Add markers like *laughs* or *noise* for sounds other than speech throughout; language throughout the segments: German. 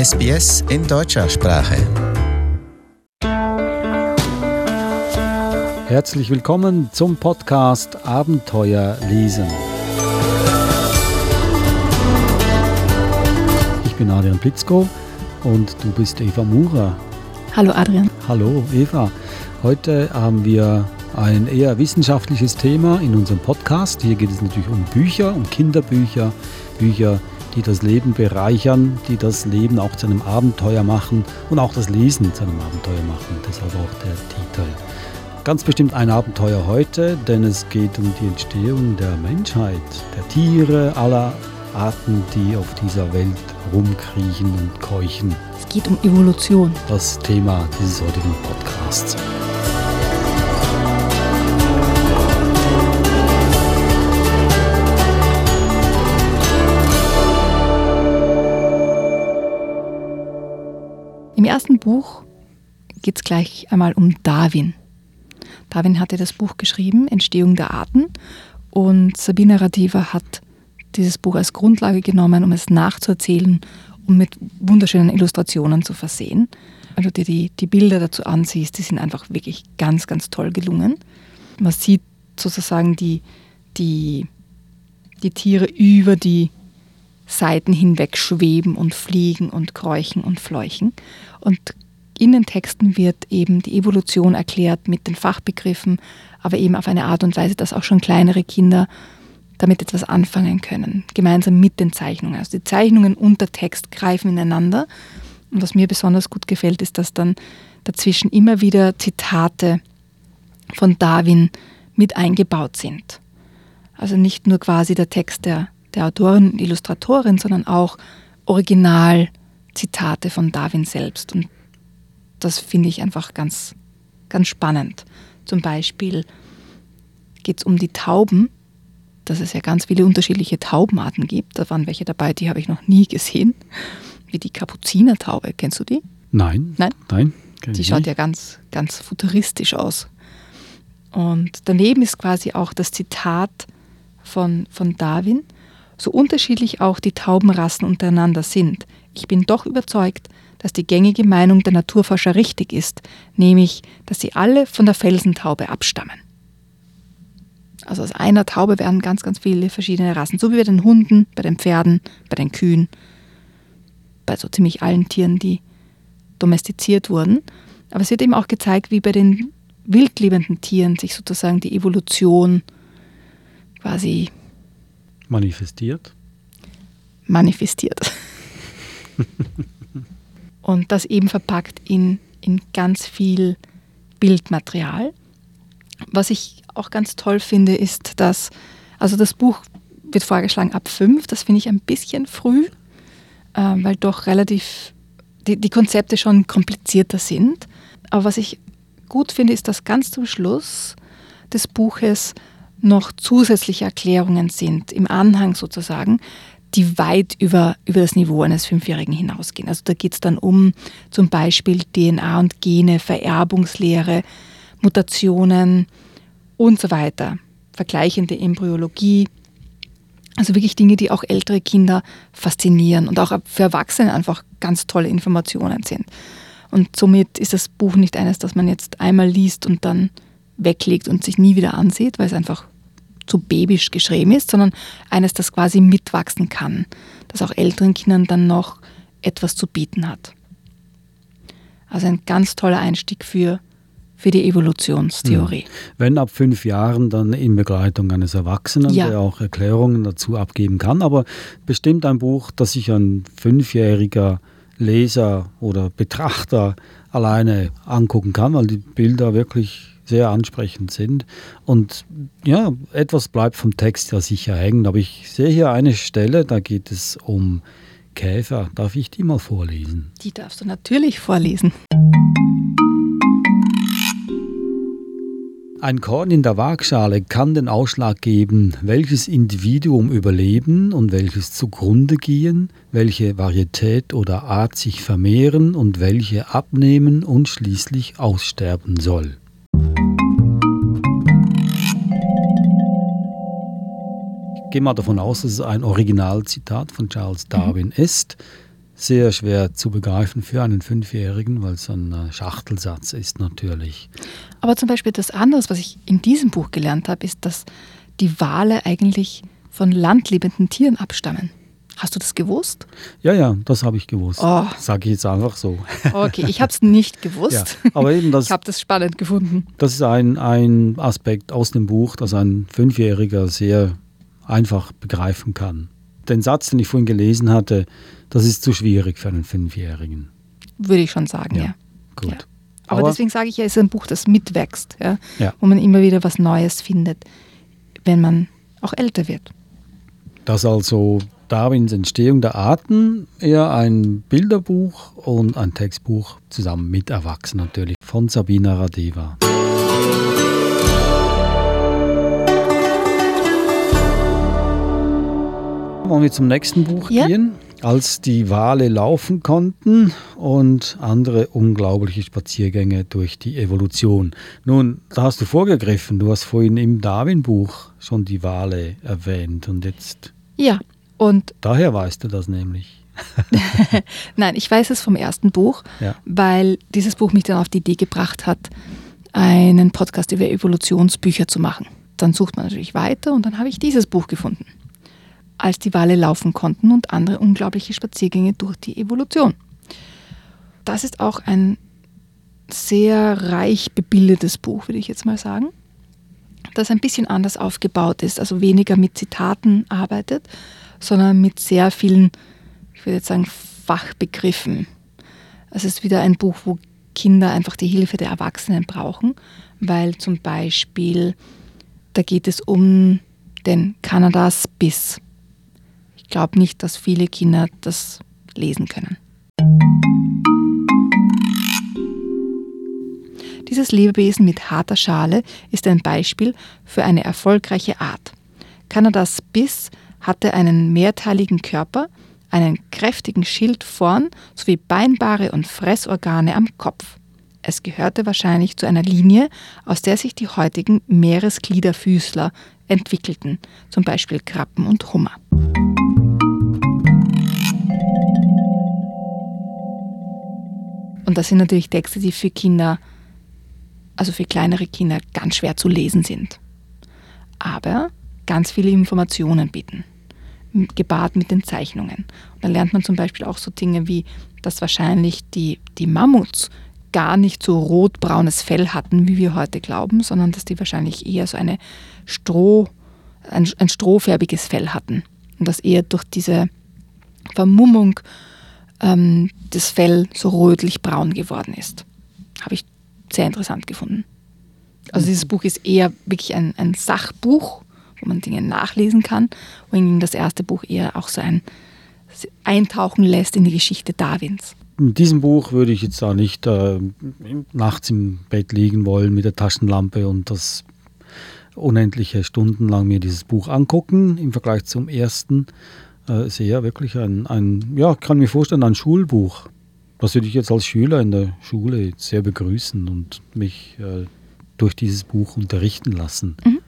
SBS in deutscher Sprache. Herzlich willkommen zum Podcast Abenteuer lesen. Ich bin Adrian Plitzko und du bist Eva Murer. Hallo Adrian. Hallo Eva. Heute haben wir ein eher wissenschaftliches Thema in unserem Podcast. Hier geht es natürlich um Bücher, um Kinderbücher, Bücher, die das Leben bereichern, die das Leben auch zu einem Abenteuer machen und auch das Lesen zu einem Abenteuer machen. Deshalb auch der Titel. Ganz bestimmt ein Abenteuer heute, denn es geht um die Entstehung der Menschheit, der Tiere aller Arten, die auf dieser Welt rumkriechen und keuchen. Es geht um Evolution. Das Thema dieses heutigen Podcasts. Im ersten Buch geht es gleich einmal um Darwin. Darwin hatte das Buch geschrieben, Entstehung der Arten, und Sabine Radiva hat dieses Buch als Grundlage genommen, um es nachzuerzählen und mit wunderschönen Illustrationen zu versehen. Wenn du dir die, die Bilder dazu ansiehst, die sind einfach wirklich ganz, ganz toll gelungen. Man sieht sozusagen die, die, die Tiere über die Seiten hinweg schweben und fliegen und kräuchen und fleuchen. Und in den Texten wird eben die Evolution erklärt mit den Fachbegriffen, aber eben auf eine Art und Weise, dass auch schon kleinere Kinder damit etwas anfangen können, gemeinsam mit den Zeichnungen. Also die Zeichnungen und der Text greifen ineinander. Und was mir besonders gut gefällt, ist, dass dann dazwischen immer wieder Zitate von Darwin mit eingebaut sind. Also nicht nur quasi der Text der der Autorin und Illustratorin, sondern auch Originalzitate von Darwin selbst. Und das finde ich einfach ganz, ganz spannend. Zum Beispiel geht es um die Tauben, dass es ja ganz viele unterschiedliche Taubenarten gibt. Da waren welche dabei, die habe ich noch nie gesehen. Wie die Kapuzinertaube. Kennst du die? Nein. Nein? Nein. Die schaut ja ganz, ganz futuristisch aus. Und daneben ist quasi auch das Zitat von, von Darwin, so unterschiedlich auch die Taubenrassen untereinander sind, ich bin doch überzeugt, dass die gängige Meinung der Naturforscher richtig ist, nämlich, dass sie alle von der Felsentaube abstammen. Also aus einer Taube werden ganz, ganz viele verschiedene Rassen, so wie bei den Hunden, bei den Pferden, bei den Kühen, bei so ziemlich allen Tieren, die domestiziert wurden. Aber es wird eben auch gezeigt, wie bei den wildlebenden Tieren sich sozusagen die Evolution quasi Manifestiert? Manifestiert. und das eben verpackt in, in ganz viel Bildmaterial. Was ich auch ganz toll finde, ist, dass, also das Buch wird vorgeschlagen ab fünf, das finde ich ein bisschen früh, äh, weil doch relativ die, die Konzepte schon komplizierter sind. Aber was ich gut finde, ist, dass ganz zum Schluss des Buches noch zusätzliche Erklärungen sind, im Anhang sozusagen, die weit über, über das Niveau eines Fünfjährigen hinausgehen. Also da geht es dann um zum Beispiel DNA und Gene, Vererbungslehre, Mutationen und so weiter, vergleichende Embryologie. Also wirklich Dinge, die auch ältere Kinder faszinieren und auch für Erwachsene einfach ganz tolle Informationen sind. Und somit ist das Buch nicht eines, das man jetzt einmal liest und dann weglegt und sich nie wieder ansieht, weil es einfach zu babysch geschrieben ist, sondern eines, das quasi mitwachsen kann, das auch älteren Kindern dann noch etwas zu bieten hat. Also ein ganz toller Einstieg für, für die Evolutionstheorie. Hm. Wenn ab fünf Jahren dann in Begleitung eines Erwachsenen, ja. der auch Erklärungen dazu abgeben kann, aber bestimmt ein Buch, das sich ein fünfjähriger Leser oder Betrachter alleine angucken kann, weil die Bilder wirklich sehr ansprechend sind. Und ja, etwas bleibt vom Text ja sicher hängen. Aber ich sehe hier eine Stelle, da geht es um Käfer. Darf ich die mal vorlesen? Die darfst du natürlich vorlesen. Ein Korn in der Waagschale kann den Ausschlag geben, welches Individuum überleben und welches zugrunde gehen, welche Varietät oder Art sich vermehren und welche abnehmen und schließlich aussterben soll. Gehe mal davon aus, dass es ein Originalzitat von Charles Darwin mhm. ist. sehr schwer zu begreifen für einen Fünfjährigen, weil es ein äh, Schachtelsatz ist natürlich. Aber zum Beispiel das andere, was ich in diesem Buch gelernt habe, ist, dass die Wale eigentlich von landlebenden Tieren abstammen. Hast du das gewusst? Ja, ja, das habe ich gewusst. Oh. Sage ich jetzt einfach so. Okay, ich habe es nicht *laughs* gewusst. Ja, aber eben das, ich habe das spannend gefunden. Das ist ein, ein Aspekt aus dem Buch, das ein Fünfjähriger sehr einfach begreifen kann. Den Satz, den ich vorhin gelesen hatte, das ist zu schwierig für einen Fünfjährigen. Würde ich schon sagen, ja. Ja, Gut. Ja. Aber, deswegen sage ich ja, es ist ein Buch, das mitwächst, ja, Ja. wo man immer wieder was Neues findet, wenn man auch älter wird. dass also Darwins Entstehung der Arten eher ein Bilderbuch und ein Textbuch zusammen mit Erwachsenen natürlich von Sabina Radeva. Wollen wir zum nächsten Buch Ja. gehen? Als die Wale laufen konnten und andere unglaubliche Spaziergänge durch die Evolution. Nun, da hast du vorgegriffen. Du hast vorhin im Darwin-Buch schon die Wale erwähnt und jetzt Ja, und Daher weißt du das nämlich. *laughs* *laughs* nein, ich weiß es vom ersten Buch, Ja. weil dieses Buch mich dann auf die Idee gebracht hat, einen Podcast über Evolutionsbücher zu machen. Dann sucht man natürlich weiter und dann habe ich dieses Buch gefunden. Als die Wale laufen konnten und andere unglaubliche Spaziergänge durch die Evolution. Das ist auch ein sehr reich bebildetes Buch, würde ich jetzt mal sagen, das ein bisschen anders aufgebaut ist, also weniger mit Zitaten arbeitet, sondern mit sehr vielen, ich würde jetzt sagen, Fachbegriffen. Es ist wieder ein Buch, wo Kinder einfach die Hilfe der Erwachsenen brauchen, weil zum Beispiel da geht es um den Kanadas-Biss. Ich glaube nicht, dass viele Kinder das lesen können. Dieses Lebewesen mit harter Schale ist ein Beispiel für eine erfolgreiche Art. Kanadas Biss hatte einen mehrteiligen Körper, einen kräftigen Schild vorn sowie beinbare und Fressorgane am Kopf. Es gehörte wahrscheinlich zu einer Linie, aus der sich die heutigen Meeresgliederfüßler entwickelten, zum Beispiel Krabben und Hummer. Und das sind natürlich Texte, die für Kinder, also für kleinere Kinder, ganz schwer zu lesen sind. Aber ganz viele Informationen bieten, gepaart mit den Zeichnungen. Und dann lernt man zum Beispiel auch so Dinge wie, dass wahrscheinlich die, die Mammuts gar nicht so rotbraunes Fell hatten, wie wir heute glauben, sondern dass die wahrscheinlich eher so eine Stroh, ein, ein strohfärbiges Fell hatten. Und dass eher durch diese Vermummung ähm, das Fell so rötlich-braun geworden ist. Habe ich sehr interessant gefunden. Also dieses Buch ist eher wirklich ein, ein Sachbuch, wo man Dinge nachlesen kann, wohingegen das erste Buch eher auch so ein Eintauchen lässt in die Geschichte Darwins. Mit diesem Buch würde ich jetzt auch nicht äh, nachts im Bett liegen wollen mit der Taschenlampe und das unendliche Stunden lang mir dieses Buch angucken. Im Vergleich zum ersten äh, ist eher wirklich ein, ein, ja, kann mir vorstellen, ein Schulbuch. Das würde ich jetzt als Schüler in der Schule sehr begrüßen und mich äh, durch dieses Buch unterrichten lassen. Mhm.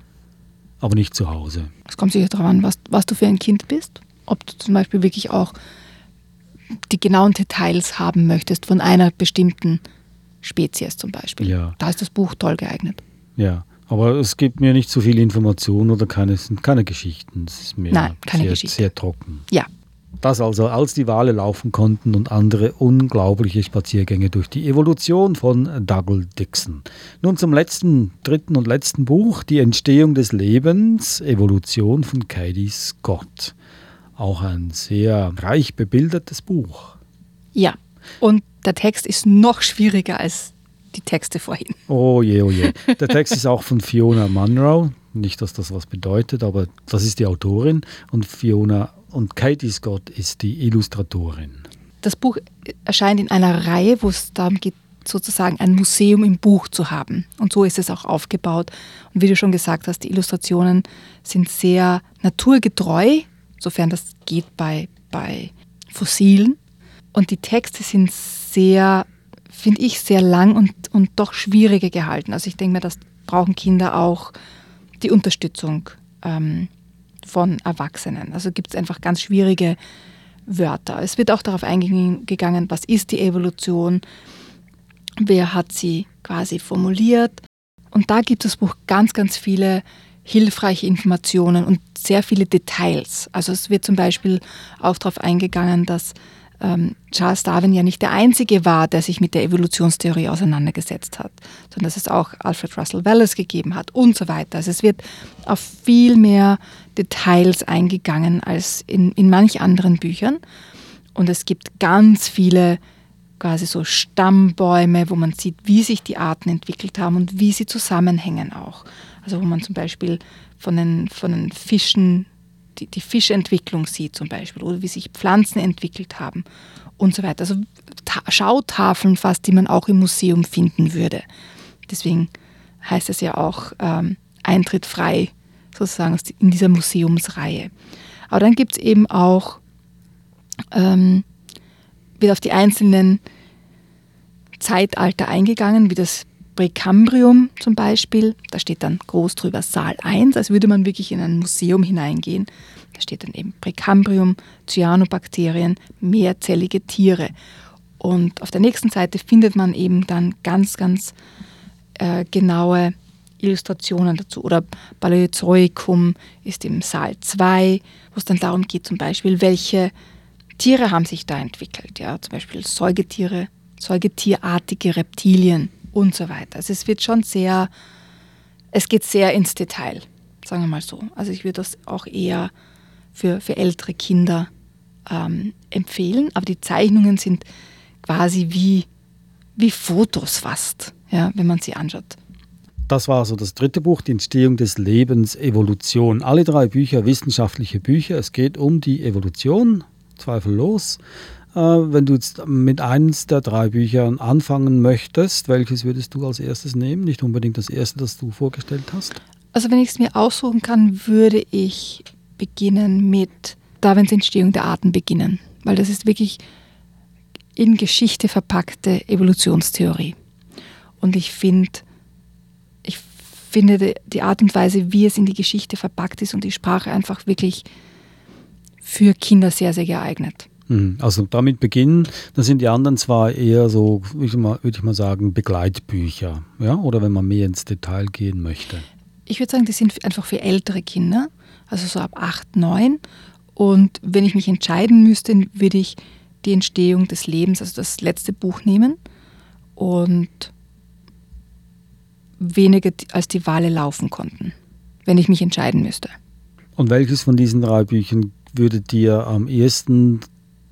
Aber nicht zu Hause. Es kommt sicher darauf an, was, was du für ein Kind bist. Ob du zum Beispiel wirklich auch die genauen Details haben möchtest von einer bestimmten Spezies zum Beispiel. Ja. Da ist das Buch toll geeignet. Ja, aber es gibt mir nicht so viel Information oder keine, sind keine Geschichten. Es ist mehr Nein, keine sehr, Geschichte. sehr trocken. Ja, Das also, als die Wale laufen konnten und andere unglaubliche Spaziergänge durch die Evolution von Dougal Dixon. Nun zum letzten, dritten und letzten Buch, Die Entstehung des Lebens, Evolution von Katie Scott. Auch ein sehr reich bebildertes Buch. ja. Und der Text ist noch schwieriger als die Texte vorhin. Oh je, oh je. Der Text ist auch von Fiona Munro. Nicht, dass das was bedeutet, aber das ist die Autorin. Und Fiona und Katie Scott ist die Illustratorin. Das Buch erscheint in einer Reihe, wo es darum geht, sozusagen ein Museum im Buch zu haben. Und so ist es auch aufgebaut. Und wie du schon gesagt hast, die Illustrationen sind sehr naturgetreu, sofern das geht bei, bei Fossilen. Und die Texte sind sehr, finde ich, sehr lang und, und doch schwieriger gehalten. Also ich denke mir, das brauchen Kinder auch die Unterstützung ähm, von Erwachsenen. Also gibt es einfach ganz schwierige Wörter. Es wird auch darauf eingegangen, was ist die Evolution, wer hat sie quasi formuliert. Und da gibt das Buch ganz, ganz viele hilfreiche Informationen und sehr viele Details. Also es wird zum Beispiel auch darauf eingegangen, dass ähm, Charles Darwin ja nicht der Einzige war, der sich mit der Evolutionstheorie auseinandergesetzt hat, sondern dass es auch Alfred Russell Wallace gegeben hat und so weiter. Also es wird auf viel mehr Details eingegangen als in, in manch anderen Büchern. Und es gibt ganz viele quasi so Stammbäume, wo man sieht, wie sich die Arten entwickelt haben und wie sie zusammenhängen auch. Also wo man zum Beispiel von den, von den Fischen die, die Fischentwicklung sieht zum Beispiel oder wie sich Pflanzen entwickelt haben und so weiter. Also Schautafeln fast, die man auch im Museum finden würde. Deswegen heißt es ja auch ähm, Eintritt frei sozusagen in dieser Museumsreihe. Aber dann gibt es eben auch, ähm, wird auf die einzelnen Zeitalter eingegangen, wie das Präkambrium zum Beispiel, da steht dann groß drüber Saal 1, als würde man wirklich in ein Museum hineingehen. Da steht dann eben Präkambrium, Cyanobakterien, mehrzellige Tiere. Und auf der nächsten Seite findet man eben dann ganz, ganz äh, genaue Illustrationen dazu. Oder Paläozoikum ist im Saal 2, wo es dann darum geht, zum Beispiel, welche Tiere haben sich da entwickelt. Ja, zum Beispiel Säugetiere, säugetierartige Reptilien und so weiter. Also es wird schon sehr, es geht sehr ins Detail, sagen wir mal so. Also ich würde das auch eher für, für ältere Kinder ähm, empfehlen, aber die Zeichnungen sind quasi wie, wie Fotos fast, ja, wenn man sie anschaut. Das war so das dritte Buch, die Entstehung des Lebens, Evolution. Alle drei Bücher wissenschaftliche Bücher. Es geht um die Evolution, zweifellos. Äh, wenn du jetzt mit eines der drei Büchern anfangen möchtest, welches würdest du als erstes nehmen? Nicht unbedingt das erste, das du vorgestellt hast? Also wenn ich es mir aussuchen kann, würde ich beginnen mit Darwins Entstehung der Arten beginnen, weil das ist wirklich in Geschichte verpackte Evolutionstheorie. Und ich finde, ich finde die Art und Weise, wie es in die Geschichte verpackt ist und die Sprache einfach wirklich für Kinder sehr, sehr geeignet. Hm, also damit beginnen, dann sind die anderen zwar eher so, würde ich, mal, würde ich mal sagen, Begleitbücher, ja, oder wenn man mehr ins Detail gehen möchte. Ich würde sagen, die sind einfach für ältere Kinder, also so ab 8, 9. Und wenn ich mich entscheiden müsste, würde ich die Entstehung des Lebens, also das letzte Buch nehmen und weniger als die Wale laufen konnten, wenn ich mich entscheiden müsste. Und welches von diesen drei Büchern würde dir am ehesten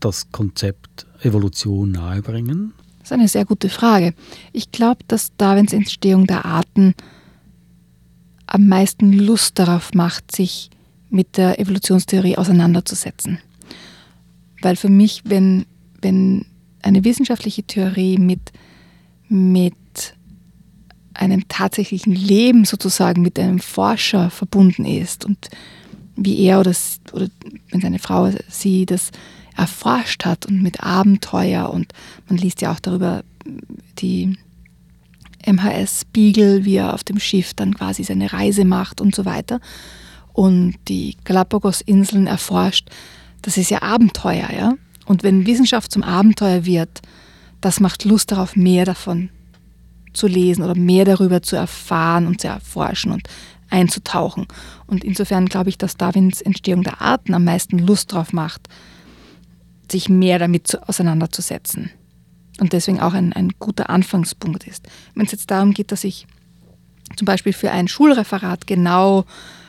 das Konzept Evolution nahebringen? Das ist eine sehr gute Frage. Ich glaube, dass Darwins Entstehung der Arten am meisten Lust darauf macht, sich mit der Evolutionstheorie auseinanderzusetzen. Weil für mich, wenn, wenn eine wissenschaftliche Theorie mit, mit einem tatsächlichen Leben sozusagen, mit einem Forscher verbunden ist und wie er oder, oder wenn seine Frau sie das erforscht hat und mit Abenteuer und man liest ja auch darüber die MHS Beagle, wie er auf dem Schiff dann quasi seine Reise macht und so weiter und die Galapagos-Inseln erforscht. Das ist ja Abenteuer, ja. Und wenn Wissenschaft zum Abenteuer wird, das macht Lust darauf, mehr davon zu lesen oder mehr darüber zu erfahren und zu erforschen und einzutauchen. Und insofern glaube ich, dass Darwins Entstehung der Arten am meisten Lust darauf macht, sich mehr damit auseinanderzusetzen. Und deswegen auch ein, ein guter Anfangspunkt ist. Wenn es jetzt darum geht, dass ich zum Beispiel für ein Schulreferat genau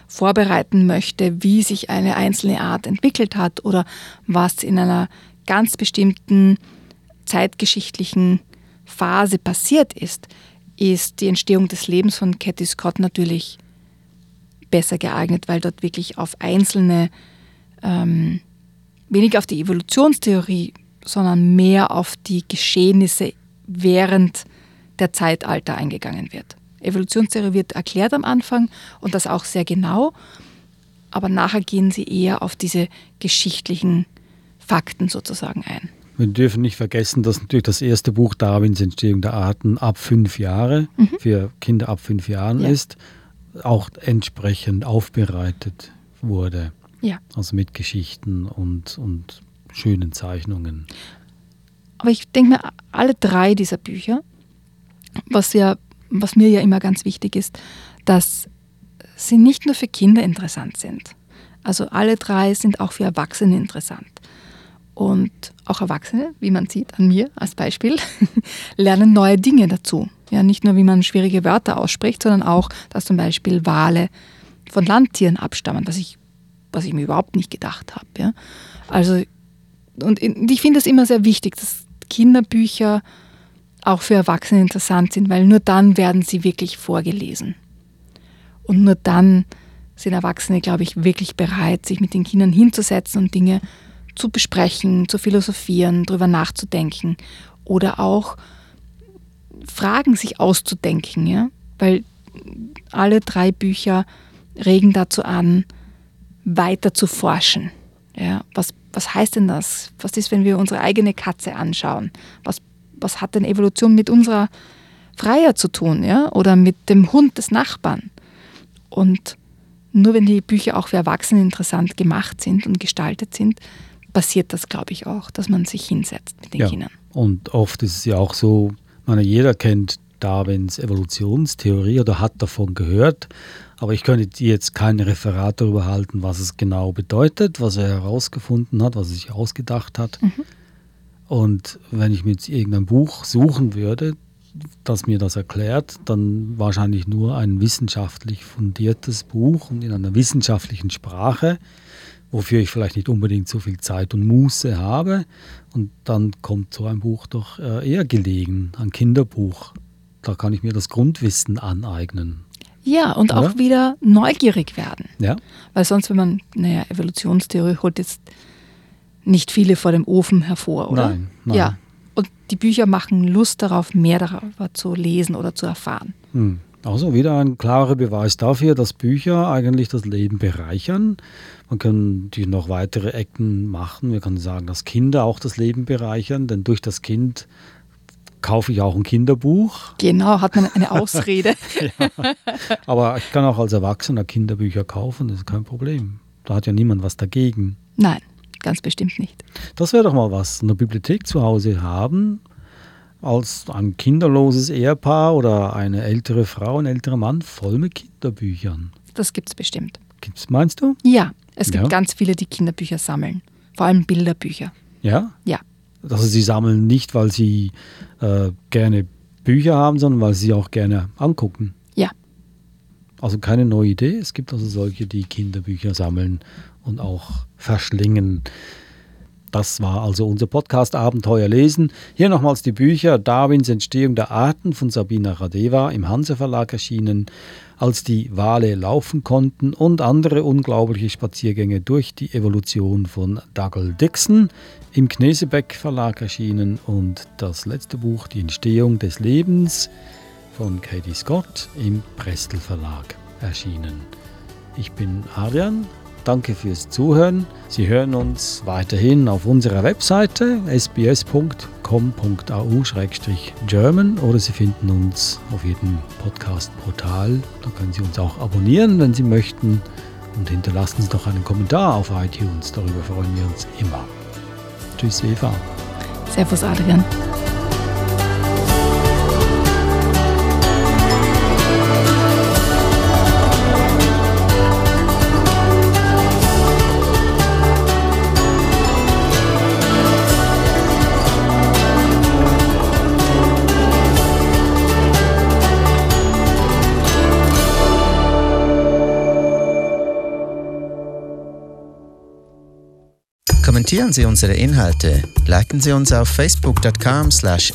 vorbereiten möchte, wie sich eine einzelne Art entwickelt hat oder was in einer ganz bestimmten zeitgeschichtlichen Phase passiert ist, ist die Entstehung des Lebens von Cathy Scott natürlich besser geeignet, weil dort wirklich auf einzelne ähm, weniger auf die Evolutionstheorie, sondern mehr auf die Geschehnisse während der Zeitalter eingegangen wird. Evolutionstheorie wird erklärt am Anfang und das auch sehr genau, aber nachher gehen sie eher auf diese geschichtlichen Fakten sozusagen ein. Wir dürfen nicht vergessen, dass natürlich das erste Buch Darwins Entstehung der Arten ab fünf Jahre mhm. für Kinder ab fünf Jahren ja. ist, auch entsprechend aufbereitet wurde. Ja. Also mit Geschichten und, und schönen Zeichnungen. Aber ich denke mir, alle drei dieser Bücher, was, ja, was mir ja immer ganz wichtig ist, dass sie nicht nur für Kinder interessant sind. Also alle drei sind auch für Erwachsene interessant. Und auch Erwachsene, wie man sieht an mir als Beispiel, *laughs* lernen neue Dinge dazu. Ja, nicht nur, wie man schwierige Wörter ausspricht, sondern auch, dass zum Beispiel Wale von Landtieren abstammen, was ich, was ich mir überhaupt nicht gedacht habe. Ja. Also, und ich finde es immer sehr wichtig, dass Kinderbücher auch für Erwachsene interessant sind, weil nur dann werden sie wirklich vorgelesen. Und nur dann sind Erwachsene, glaube ich, wirklich bereit, sich mit den Kindern hinzusetzen und Dinge zu besprechen, zu philosophieren, darüber nachzudenken oder auch Fragen sich auszudenken, ja? weil alle drei Bücher regen dazu an, weiter zu forschen. Ja? Was, was heißt denn das? Was ist, wenn wir unsere eigene Katze anschauen? Was, was hat denn Evolution mit unserer Freier zu tun ja? oder mit dem Hund des Nachbarn? Und nur wenn die Bücher auch für Erwachsene interessant gemacht sind und gestaltet sind, passiert das, glaube ich, auch, dass man sich hinsetzt mit den ja. Kindern. Und oft ist es ja auch so, meine, jeder kennt Darwins Evolutionstheorie oder hat davon gehört, aber ich könnte jetzt kein Referat darüber halten, was es genau bedeutet, was er herausgefunden hat, was er sich ausgedacht hat. Mhm. Und wenn ich mir jetzt irgendein Buch suchen würde, das mir das erklärt, dann wahrscheinlich nur ein wissenschaftlich fundiertes Buch und in einer wissenschaftlichen Sprache, wofür ich vielleicht nicht unbedingt so viel Zeit und Muße habe. Und dann kommt so ein Buch doch äh, eher gelegen, ein Kinderbuch. Da kann ich mir das Grundwissen aneignen. Ja, und auch ja? wieder neugierig werden. Ja. Weil sonst, wenn man, naja, Evolutionstheorie holt jetzt nicht viele vor dem Ofen hervor, oder? Nein, nein. Ja, und die Bücher machen Lust darauf, mehr darüber zu lesen oder zu erfahren. Hm. Also wieder ein klarer Beweis dafür, dass Bücher eigentlich das Leben bereichern. Man kann die noch weitere Ecken machen. Wir können sagen, dass Kinder auch das Leben bereichern, denn durch das Kind kaufe ich auch ein Kinderbuch. Genau, hat man eine *laughs* Ausrede. ja. Aber ich kann auch als Erwachsener Kinderbücher kaufen, das ist kein Problem. Da hat ja niemand was dagegen. Nein ganz bestimmt nicht. Das wäre doch mal was, eine Bibliothek zu Hause haben, als ein kinderloses Ehepaar oder eine ältere Frau, ein älterer Mann, voll mit Kinderbüchern. Das gibt es bestimmt. Gibt's, meinst du? Ja, es gibt ja. ganz viele, die Kinderbücher sammeln. Vor allem Bilderbücher. Ja? Ja. Also sie sammeln nicht, weil sie äh, gerne Bücher haben, sondern weil sie auch gerne angucken. Ja. Also keine neue Idee. Es gibt also solche, die Kinderbücher sammeln und auch verschlingen. Das war also unser Podcast Abenteuer lesen. Hier nochmals die Bücher Darwins Entstehung der Arten von Sabina Radeva im Hanse Verlag erschienen, als die Wale laufen konnten und andere unglaubliche Spaziergänge durch die Evolution von Dougal Dixon im Knesebeck Verlag erschienen und das letzte Buch Die Entstehung des Lebens von Katie Scott im Prestel Verlag erschienen. Ich bin Adrian Danke fürs Zuhören. Sie hören uns weiterhin auf unserer Webseite sbs.com.au-german oder Sie finden uns auf jedem Podcast-Portal. Da können Sie uns auch abonnieren, wenn Sie möchten. Und hinterlassen Sie doch einen Kommentar auf iTunes. Darüber freuen wir uns immer. Tschüss, Eva. Servus, Adrian. Sie unsere Inhalte, liken Sie uns auf facebook.com slash